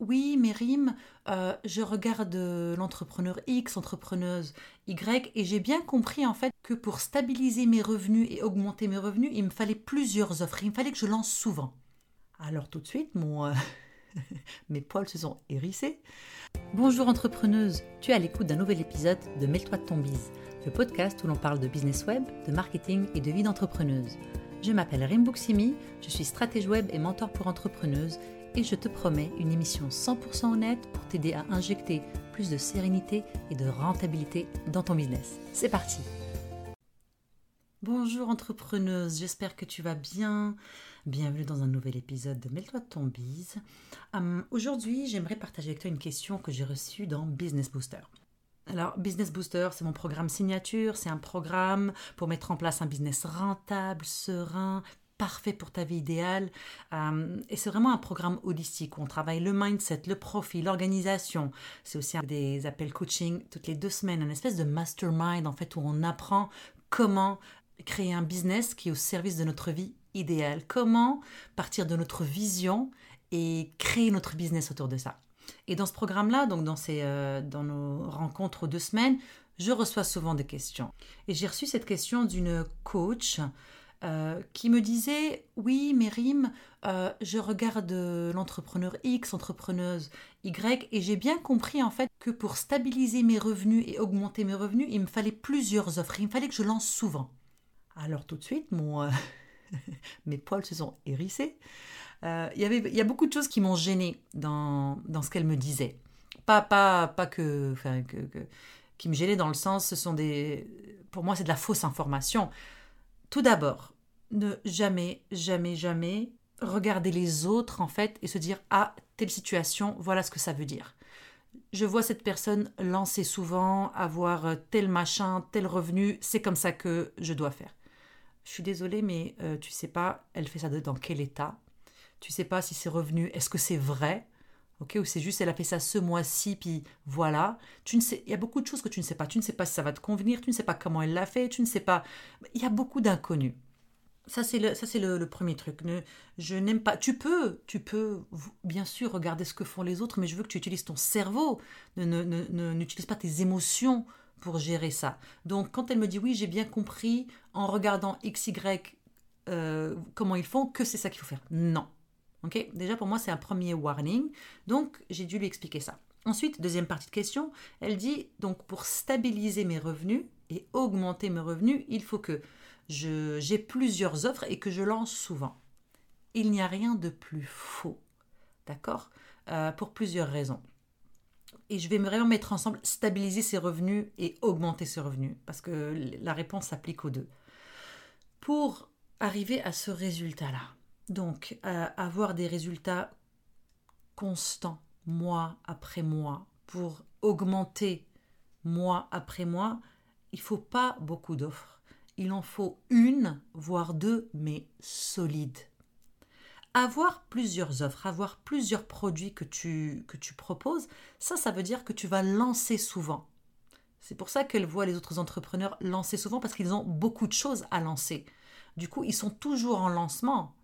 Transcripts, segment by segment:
oui, Mérim, euh, je regarde euh, l'entrepreneur X, entrepreneuse Y, et j'ai bien compris en fait que pour stabiliser mes revenus et augmenter mes revenus, il me fallait plusieurs offres, il me fallait que je lance souvent. Alors tout de suite, mon, euh, mes poils se sont hérissés. Bonjour entrepreneuse, tu es à l'écoute d'un nouvel épisode de Mêle-toi de ton bise, le podcast où l'on parle de business web, de marketing et de vie d'entrepreneuse. Je m'appelle Rim Bouksimi, je suis stratège web et mentor pour entrepreneuses et je te promets une émission 100% honnête pour t'aider à injecter plus de sérénité et de rentabilité dans ton business. C'est parti Bonjour entrepreneuse, j'espère que tu vas bien. Bienvenue dans un nouvel épisode de Mets-toi ton bise. Hum, aujourd'hui, j'aimerais partager avec toi une question que j'ai reçue dans Business Booster. Alors, Business Booster, c'est mon programme signature. C'est un programme pour mettre en place un business rentable, serein, parfait pour ta vie idéale. Euh, et c'est vraiment un programme holistique où on travaille le mindset, le profit, l'organisation. C'est aussi des appels coaching toutes les deux semaines, un espèce de mastermind en fait où on apprend comment créer un business qui est au service de notre vie idéale. Comment partir de notre vision et créer notre business autour de ça. Et dans ce programme-là, donc dans, euh, dans nos rencontres aux deux semaines, je reçois souvent des questions. Et j'ai reçu cette question d'une coach euh, qui me disait Oui, Mérim, euh, je regarde l'entrepreneur X, entrepreneuse Y, et j'ai bien compris en fait que pour stabiliser mes revenus et augmenter mes revenus, il me fallait plusieurs offres, il me fallait que je lance souvent. Alors tout de suite, mon, euh, mes poils se sont hérissés. Il y, avait, il y a beaucoup de choses qui m'ont gêné dans, dans ce qu'elle me disait. Pas, pas, pas que, enfin, que, qui me gênaient dans le sens, ce sont des. Pour moi, c'est de la fausse information. Tout d'abord, ne jamais, jamais, jamais regarder les autres en fait et se dire ah telle situation, voilà ce que ça veut dire. Je vois cette personne lancer souvent, avoir tel machin, tel revenu, c'est comme ça que je dois faire. Je suis désolée, mais euh, tu sais pas, elle fait ça dans quel état? Tu sais pas si c'est revenu, est-ce que c'est vrai? Ok, ou c'est juste elle a fait ça ce mois-ci, puis voilà. Tu ne sais, il y a beaucoup de choses que tu ne sais pas. Tu ne sais pas si ça va te convenir, tu ne sais pas comment elle l'a fait, tu ne sais pas. Il y a beaucoup d'inconnus. Ça, c'est le, ça, c'est le, premier truc. Je n'aime pas. Tu peux, tu peux, bien sûr, regarder ce que font les autres, mais je veux que tu utilises ton cerveau. Ne, ne, n'utilise pas tes émotions pour gérer ça. Donc, quand elle me dit oui, j'ai bien compris en regardant XY euh, comment ils font, que c'est ça qu'il faut faire. Non. Ok? Déjà, pour moi, c'est un premier warning. Donc, j'ai dû lui expliquer ça. Ensuite, deuxième partie de question, elle dit donc pour stabiliser mes revenus et augmenter mes revenus, il faut que j'ai plusieurs offres et que je lance souvent. Il n'y a rien de plus faux. D'accord? Euh, Pour plusieurs raisons. Et je vais vraiment mettre ensemble stabiliser ses revenus et augmenter ses revenus, parce que la réponse s'applique aux deux. Pour arriver à ce résultat-là, donc avoir des résultats constants, mois après mois, pour augmenter mois après mois, il faut pas beaucoup d'offres il en faut une, voire deux, mais solides. Avoir plusieurs offres, avoir plusieurs produits que tu, que tu proposes, ça, ça veut dire que tu vas lancer souvent. C'est pour ça qu'elle voit les autres entrepreneurs lancer souvent parce qu'ils ont beaucoup de choses à lancer. Du coup, ils sont toujours en lancement.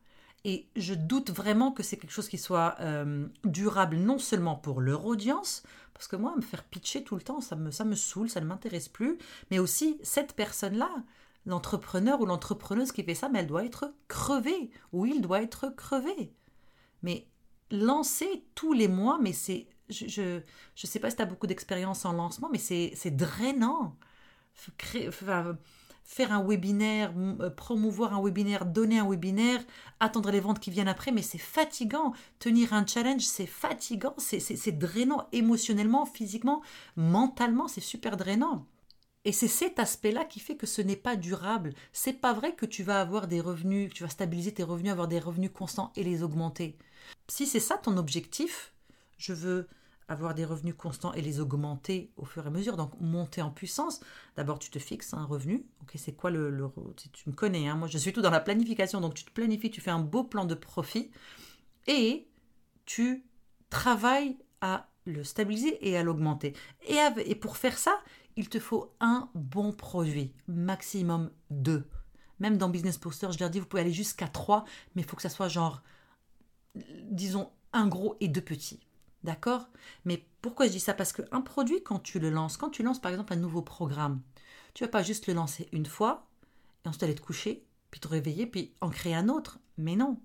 Et je doute vraiment que c'est quelque chose qui soit euh, durable non seulement pour leur audience, parce que moi, me faire pitcher tout le temps, ça me, ça me saoule, ça ne m'intéresse plus, mais aussi cette personne-là, l'entrepreneur ou l'entrepreneuse qui fait ça, mais elle doit être crevée, ou il doit être crevé. Mais lancer tous les mois, mais c'est... Je ne je, sais pas si tu as beaucoup d'expérience en lancement, mais c'est drainant. Faire un webinaire, euh, promouvoir un webinaire, donner un webinaire, attendre les ventes qui viennent après, mais c'est fatigant. Tenir un challenge, c'est fatigant, c'est drainant émotionnellement, physiquement, mentalement, c'est super drainant. Et c'est cet aspect-là qui fait que ce n'est pas durable. C'est pas vrai que tu vas avoir des revenus, que tu vas stabiliser tes revenus, avoir des revenus constants et les augmenter. Si c'est ça ton objectif, je veux avoir des revenus constants et les augmenter au fur et à mesure, donc monter en puissance. D'abord, tu te fixes un revenu. Ok, c'est quoi le, Tu me connais, hein, moi je suis tout dans la planification, donc tu te planifies, tu fais un beau plan de profit et tu travailles à le stabiliser et à l'augmenter. Et, et pour faire ça, il te faut un bon produit, maximum deux. Même dans Business Poster, je leur dis, vous pouvez aller jusqu'à trois, mais il faut que ça soit genre, disons, un gros et deux petits. D'accord? Mais pourquoi je dis ça? Parce qu'un produit, quand tu le lances, quand tu lances par exemple un nouveau programme, tu vas pas juste le lancer une fois, et ensuite aller te coucher, puis te réveiller, puis en créer un autre. Mais non,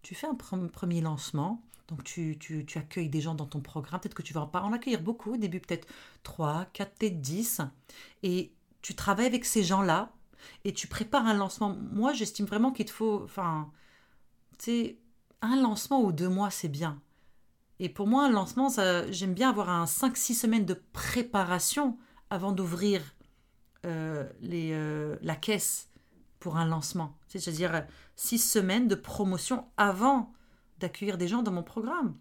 tu fais un premier lancement, donc tu, tu, tu, accueilles des gens dans ton programme, peut-être que tu vas pas en accueillir beaucoup, au début peut-être 3, 4, peut-être 10, et tu travailles avec ces gens-là, et tu prépares un lancement. Moi, j'estime vraiment qu'il te faut, enfin, tu sais, un lancement ou deux mois, c'est bien. Et pour moi, un lancement, j'aime bien avoir un 5-6 semaines de préparation avant d'ouvrir euh, euh, la caisse pour un lancement. C'est-à-dire 6 semaines de promotion avant d'accueillir des gens dans mon programme.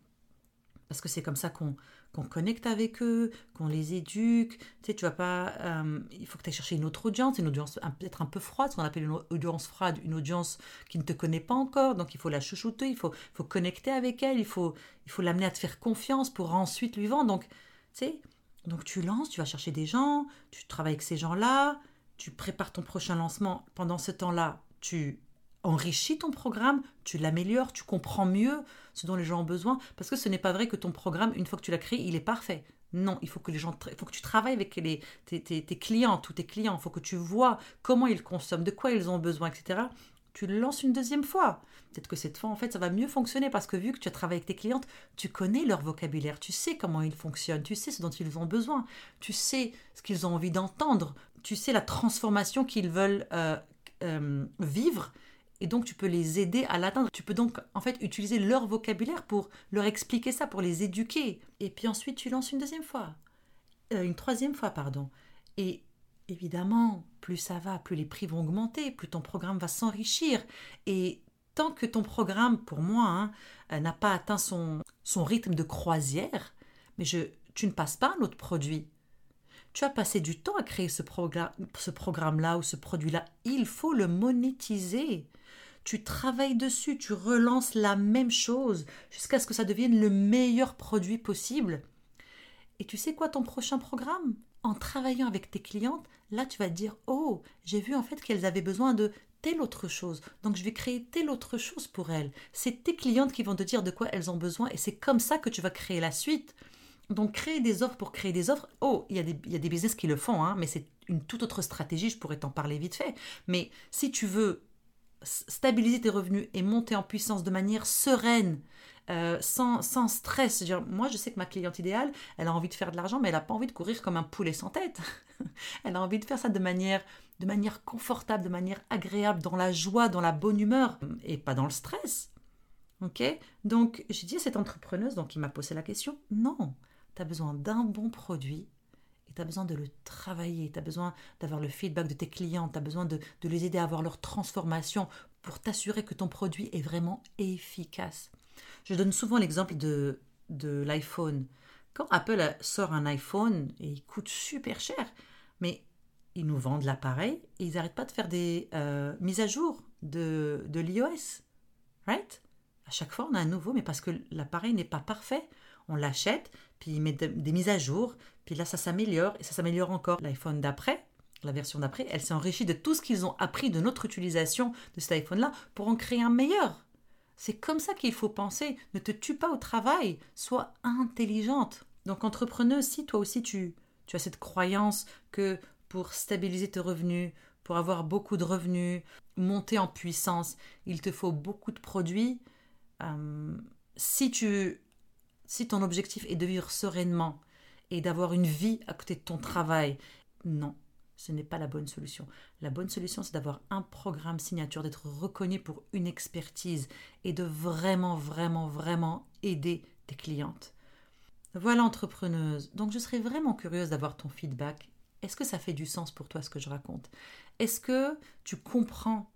Parce que c'est comme ça qu'on qu'on connecte avec eux, qu'on les éduque. Tu sais, tu vas pas. Euh, il faut que tu ailles chercher une autre audience, une audience peut-être un peu froide, ce qu'on appelle une audience froide, une audience qui ne te connaît pas encore. Donc il faut la chouchouter, il faut, faut connecter avec elle, il faut il faut l'amener à te faire confiance pour ensuite lui vendre. Donc, tu sais, donc tu lances, tu vas chercher des gens, tu travailles avec ces gens-là, tu prépares ton prochain lancement. Pendant ce temps-là, tu enrichis ton programme, tu l'améliores, tu comprends mieux ce dont les gens ont besoin, parce que ce n'est pas vrai que ton programme, une fois que tu l'as créé, il est parfait. Non, il faut que les gens, faut que tu travailles avec tes, clients, tous tes clients. Il faut que tu vois comment ils consomment, de quoi ils ont besoin, etc. Tu le lances une deuxième fois. Peut-être que cette fois, en fait, ça va mieux fonctionner parce que vu que tu as travaillé avec tes clientes, tu connais leur vocabulaire, tu sais comment ils fonctionnent, tu sais ce dont ils ont besoin, tu sais ce qu'ils ont envie d'entendre, tu sais la transformation qu'ils veulent euh, euh, vivre et donc tu peux les aider à l'atteindre. Tu peux donc en fait utiliser leur vocabulaire pour leur expliquer ça, pour les éduquer. Et puis ensuite tu lances une deuxième fois, euh, une troisième fois, pardon. Et évidemment, plus ça va, plus les prix vont augmenter, plus ton programme va s'enrichir. Et tant que ton programme, pour moi, hein, euh, n'a pas atteint son, son rythme de croisière, mais je, tu ne passes pas un autre produit. Tu as passé du temps à créer ce, ce programme-là ou ce produit-là. Il faut le monétiser tu travailles dessus, tu relances la même chose jusqu'à ce que ça devienne le meilleur produit possible. Et tu sais quoi ton prochain programme? En travaillant avec tes clientes, là tu vas dire "Oh, j'ai vu en fait qu'elles avaient besoin de telle autre chose. Donc je vais créer telle autre chose pour elles." C'est tes clientes qui vont te dire de quoi elles ont besoin et c'est comme ça que tu vas créer la suite. Donc créer des offres pour créer des offres, oh, il y a des, il y a des business qui le font, hein, mais c'est une toute autre stratégie, je pourrais t'en parler vite fait. Mais si tu veux stabiliser tes revenus et monter en puissance de manière sereine, euh, sans, stress. Moi, je sais que ma cliente idéale, elle a envie de faire de l'argent, mais elle n'a pas envie de courir comme un poulet sans tête. elle a envie de faire ça de manière, de manière confortable, de manière agréable, dans la joie, dans la bonne humeur, et pas dans le stress. Ok? Donc, j'ai dit à cette entrepreneuse, donc qui m'a posé la question, non, tu as besoin d'un bon produit tu as besoin de le travailler, tu as besoin d'avoir le feedback de tes clients, tu as besoin de, les aider à avoir leur transformation pour t'assurer que ton produit est vraiment efficace. Je donne souvent l'exemple de, l'iPhone. Quand Apple sort un iPhone, et il coûte super cher, mais ils nous vendent l'appareil et ils n'arrêtent pas de faire des euh, mises à jour de, de l'iOS. Right? À chaque fois, on a un nouveau, mais parce que l'appareil n'est pas parfait. On l'achète, puis il met des mises à jour, puis là ça s'améliore et ça s'améliore encore. L'iPhone d'après, la version d'après, elle s'est enrichie de tout ce qu'ils ont appris de notre utilisation de cet iPhone-là pour en créer un meilleur. C'est comme ça qu'il faut penser. Ne te tue pas au travail, sois intelligente. Donc entrepreneuse, si toi aussi tu, tu as cette croyance que pour stabiliser tes revenus, pour avoir beaucoup de revenus, monter en puissance, il te faut beaucoup de produits. Euh, si tu si ton objectif est de vivre sereinement et d'avoir une vie à côté de ton travail, non, ce n'est pas la bonne solution. La bonne solution, c'est d'avoir un programme signature, d'être reconnu pour une expertise et de vraiment, vraiment, vraiment aider tes clientes. Voilà, entrepreneuse. Donc, je serais vraiment curieuse d'avoir ton feedback. Est-ce que ça fait du sens pour toi ce que je raconte? Est-ce que tu comprends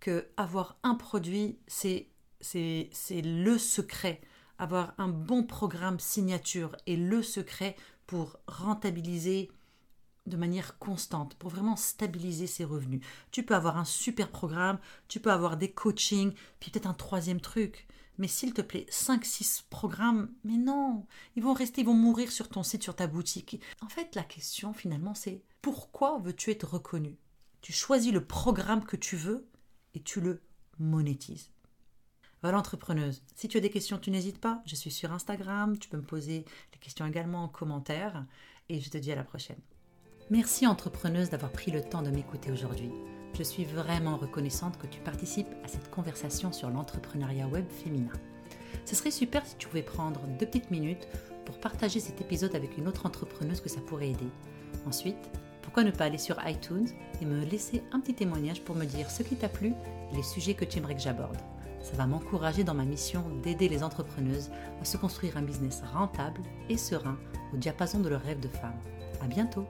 que avoir un produit, c'est c'est le secret avoir un bon programme signature est le secret pour rentabiliser de manière constante, pour vraiment stabiliser ses revenus. Tu peux avoir un super programme, tu peux avoir des coachings, puis peut-être un troisième truc. Mais s'il te plaît, 5-6 programmes, mais non, ils vont rester, ils vont mourir sur ton site, sur ta boutique. En fait, la question finalement, c'est pourquoi veux-tu être reconnu? Tu choisis le programme que tu veux et tu le monétises. Voilà entrepreneuse. Si tu as des questions, tu n'hésites pas. Je suis sur Instagram. Tu peux me poser les questions également en commentaire. Et je te dis à la prochaine. Merci entrepreneuse d'avoir pris le temps de m'écouter aujourd'hui. Je suis vraiment reconnaissante que tu participes à cette conversation sur l'entrepreneuriat web féminin. Ce serait super si tu pouvais prendre deux petites minutes pour partager cet épisode avec une autre entrepreneuse que ça pourrait aider. Ensuite, pourquoi ne pas aller sur iTunes et me laisser un petit témoignage pour me dire ce qui t'a plu et les sujets que tu aimerais que j'aborde. Ça va m'encourager dans ma mission d'aider les entrepreneuses à se construire un business rentable et serein au diapason de leurs rêves de femme. À bientôt!